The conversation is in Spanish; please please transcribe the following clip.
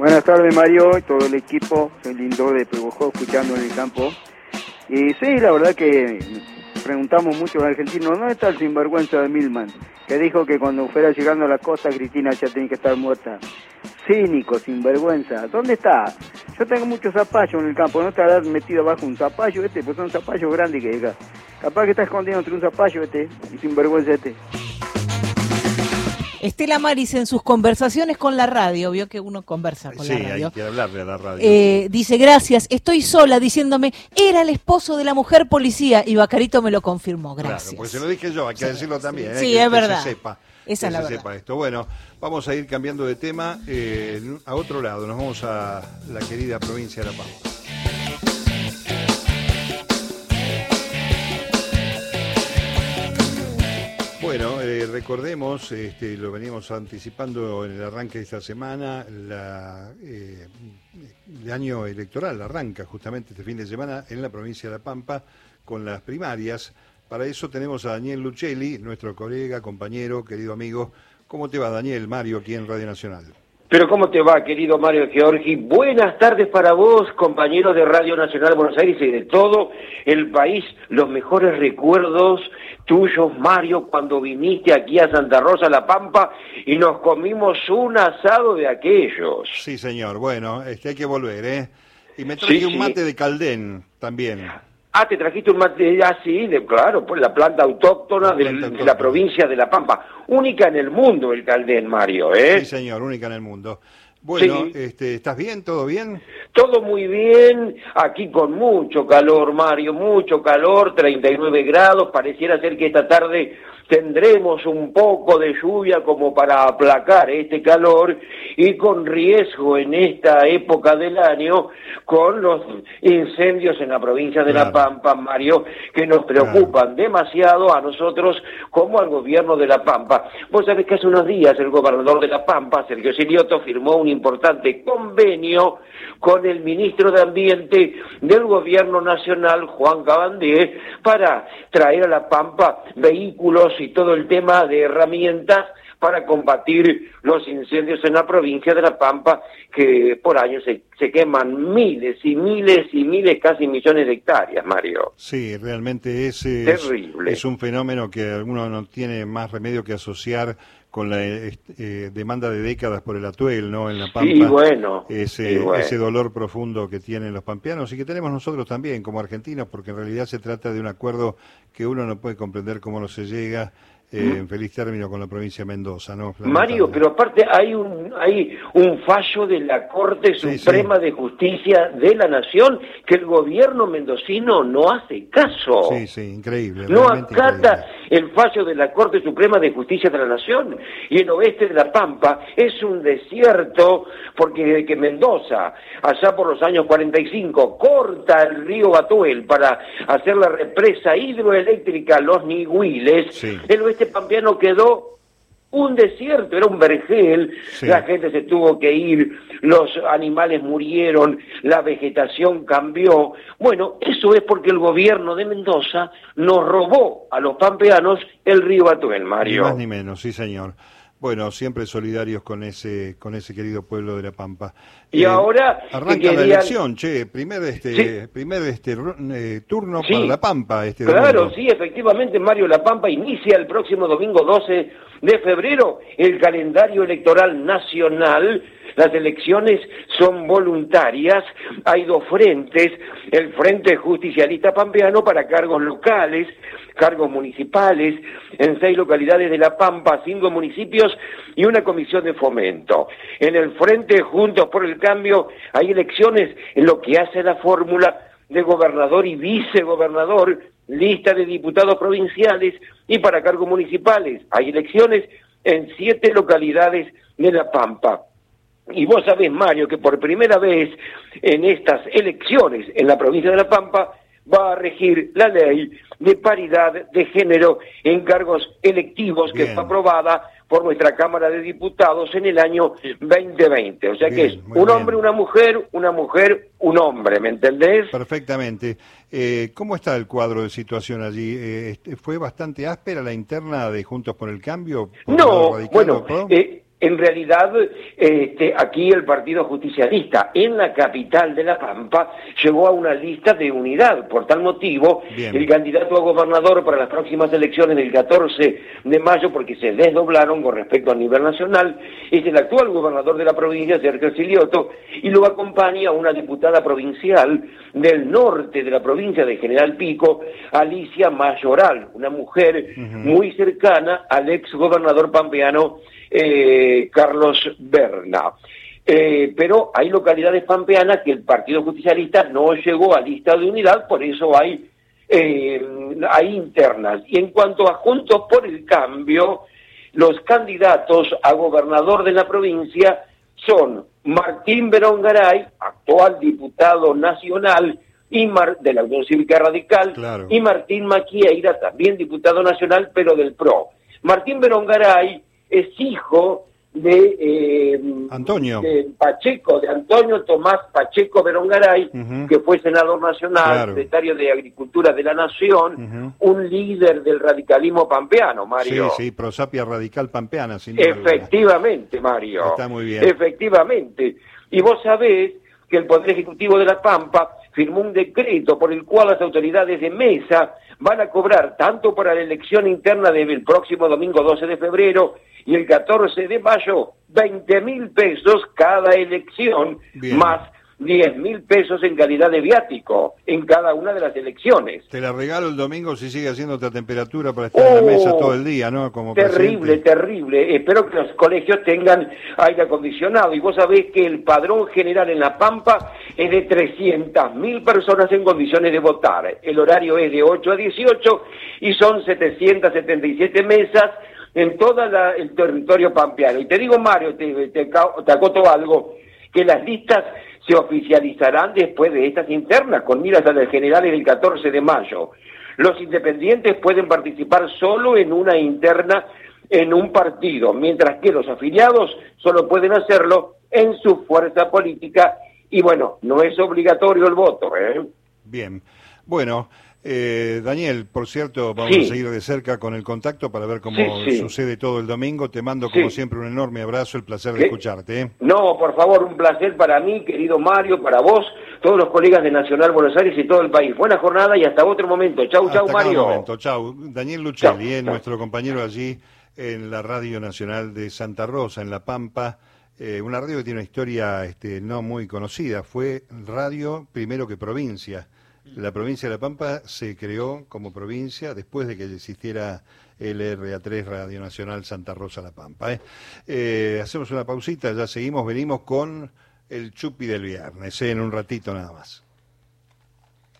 Buenas tardes Mario y todo el equipo, soy Lindo de Pebojó escuchando en el campo. Y sí, la verdad que preguntamos mucho a los argentinos, ¿dónde está el sinvergüenza de Milman? Que dijo que cuando fuera llegando a la costa Cristina ya tenía que estar muerta. Cínico, sinvergüenza, ¿dónde está? Yo tengo muchos zapallos en el campo, no estarás metido bajo un zapallo este, pues son zapallos grandes que llega. Capaz que está escondido entre un zapallo este y sinvergüenza este. Estela Maris en sus conversaciones con la radio, vio que uno conversa con sí, la radio. hay que hablarle a la radio. Eh, dice, gracias, estoy sola diciéndome, era el esposo de la mujer policía y Bacarito me lo confirmó, gracias. Claro, pues se lo dije yo, hay que decirlo también. Sí, eh, que- es que verdad. Se sepa, Esa que es la se verdad. sepa esto. Bueno, vamos a ir cambiando de tema eh, a otro lado. Nos vamos a la querida provincia de La Pampa. Recordemos, este, lo veníamos anticipando en el arranque de esta semana, la, eh, el año electoral arranca justamente este fin de semana en la provincia de La Pampa con las primarias. Para eso tenemos a Daniel Lucelli, nuestro colega, compañero, querido amigo. ¿Cómo te va, Daniel? Mario, aquí en Radio Nacional. Pero ¿cómo te va, querido Mario Giorgi? Buenas tardes para vos, compañeros de Radio Nacional de Buenos Aires y de todo el país. Los mejores recuerdos tuyos, Mario, cuando viniste aquí a Santa Rosa, La Pampa, y nos comimos un asado de aquellos. Sí, señor. Bueno, este, hay que volver, ¿eh? Y me traje Sí, un sí. mate de Caldén también. Ah, te trajiste un mate así, de, claro, pues la planta autóctona La del- planta de autóctona. la provincia de La Pampa. Única en el mundo el Caldén, Mario, ¿eh? Sí, señor, única en el mundo. Bueno, Sí. este, ¿estás bien? ¿Todo bien? Todo muy bien, aquí con mucho calor, Mario, mucho calor, 39 grados, pareciera ser que esta tarde tendremos un poco de lluvia como para aplacar este calor y con riesgo en esta época del año con los incendios en la provincia de La. Pampa, Mario, que nos preocupan demasiado a nosotros como al gobierno de La Pampa. Vos sabés que hace unos días el gobernador de La Pampa, Sergio Silioto, firmó un importante convenio con el ministro de Ambiente del gobierno nacional, Juan Cabandé, para traer a La Pampa vehículos y todo el tema de herramientas para combatir los incendios en la provincia de La Pampa, que por año se, se queman miles y miles y miles, casi millones de hectáreas, Mario. Sí, realmente es, eh, es, Terrible. es un fenómeno que alguno no tiene más remedio que asociar con la eh, eh, demanda de décadas por el atuel, ¿no? En La Pampa. Y bueno, ese, bueno. ese dolor profundo que tienen los pampeanos y que tenemos nosotros también como argentinos, porque en realidad se trata de un acuerdo que uno no puede comprender cómo no se llega eh, en feliz término con la provincia de Mendoza, ¿no? Mario, pero aparte hay un hay un fallo de la Corte Sí, Suprema de Justicia de la Nación que el gobierno mendocino no hace caso. Sí, sí, increíble. No acata increíble. El fallo de la Corte Suprema de Justicia de la Nación. Y el oeste de La Pampa es un desierto porque desde que Mendoza, allá por los años 45, corta el río Batuel para hacer la represa hidroeléctrica Los Nihuiles, Sí. el oeste pampeano quedó un desierto, era un vergel, Sí. la gente se tuvo que ir, los animales murieron, la vegetación cambió. Bueno, eso es porque el gobierno de Mendoza nos robó a los pampeanos el río Batuel, Ni Mario. más ni menos, sí señor. Bueno, siempre solidarios con ese con ese querido pueblo de La Pampa. Eh, Y ahora que arranca la elección, che, primer este Sí. primer este eh, turno Sí. para La Pampa este Claro, domingo. sí, efectivamente, Mario La Pampa inicia el próximo domingo 12 de febrero el calendario electoral nacional. Las elecciones son voluntarias, hay dos frentes, el Frente Justicialista Pampeano para cargos locales, cargos municipales, en seis localidades de La Pampa, cinco municipios y una comisión de fomento. En el Frente Juntos por el Cambio hay elecciones en lo que hace la fórmula de gobernador y vicegobernador, lista de diputados provinciales y para cargos municipales. Hay elecciones en siete localidades de La Pampa. Y vos sabés, Mario, que por primera vez en estas elecciones en la provincia de La Pampa va a regir la ley de paridad de género en cargos electivos que fue aprobada por nuestra Cámara de Diputados en el año 2020. O sea que es un bien. hombre, una mujer, una mujer, un hombre, ¿me entendés? Perfectamente. Eh, ¿Cómo está el cuadro de situación allí? Eh, este, ¿Fue bastante áspera la interna de Juntos por el Cambio? por No, bueno, eh, en realidad, este, aquí el Partido Justicialista en la capital de La Pampa llegó a una lista de unidad. Por tal motivo, el candidato a gobernador para las próximas elecciones del 14 de mayo, porque se desdoblaron con respecto a nivel nacional, es el actual gobernador de la provincia, Sergio Silioto, y lo acompaña una diputada provincial del norte de la provincia de General Pico, Alicia Mayoral, una mujer muy cercana al ex gobernador pampeano eh, Carlos Berna. Eh, pero hay localidades pampeanas que el Partido Justicialista no llegó a lista de unidad, por eso hay, eh, hay internas. Y en cuanto a Juntos por el Cambio, los candidatos a gobernador de la provincia son Martín Berongaray, actual diputado nacional y de la Unión Cívica Radical, y Martín Maquieira, también diputado nacional, pero del PRO. Martín Berongaray es hijo de eh, Antonio Pacheco, de Antonio Tomás Pacheco Berongaray, que fue senador nacional, secretario de Agricultura de la Nación, un líder del radicalismo pampeano, Mario. Sí, sí, prosapia radical pampeana, sin Efectivamente, Mario. Está muy bien. Efectivamente. Y vos sabés que el Poder Ejecutivo de La Pampa firmó un decreto por el cual las autoridades de mesa van a cobrar tanto para la elección interna del próximo domingo 12 de febrero y el 14 de mayo 20 mil pesos cada elección, más 10 mil pesos en calidad de viático en cada una de las elecciones. Te la regalo el domingo si sigue haciendo otra temperatura para estar en la mesa todo el día, ¿no? Como terrible, terrible. Espero que los colegios tengan aire acondicionado. Y vos sabés que el padrón general en La Pampa es de 300 mil personas en condiciones de votar. El horario es de 8 a 18 y son 777 mesas en todo el territorio pampeano. Y te digo, Mario, te, te, acoto algo, que las listas se oficializarán después de estas internas, con miras a las generales del 14 de mayo. Los independientes pueden participar solo en una interna en un partido, mientras que los afiliados solo pueden hacerlo en su fuerza política y bueno, no es obligatorio el voto. ¿eh? Bien, bueno. Eh, Daniel, por cierto, vamos a seguir de cerca con el contacto para ver cómo sucede todo el domingo. Te mando, como siempre, un enorme abrazo, el placer de escucharte. ¿eh? No, por favor, un placer para mí, querido Mario, para vos, todos los colegas de Nacional Buenos Aires y todo el país. Buena jornada y hasta otro momento. Chau, chau, Mario. momento, chau. Daniel Luchelli, eh, nuestro compañero allí en la Radio Nacional de Santa Rosa, en La Pampa. una radio que tiene una historia este, no muy conocida. Fue radio primero que provincia. La provincia de La Pampa se creó como provincia después de que existiera el RA3 Radio Nacional Santa Rosa La Pampa. ¿eh? Eh, hacemos una pausita, ya seguimos, venimos con el Chupi del viernes, ¿eh? en un ratito nada más.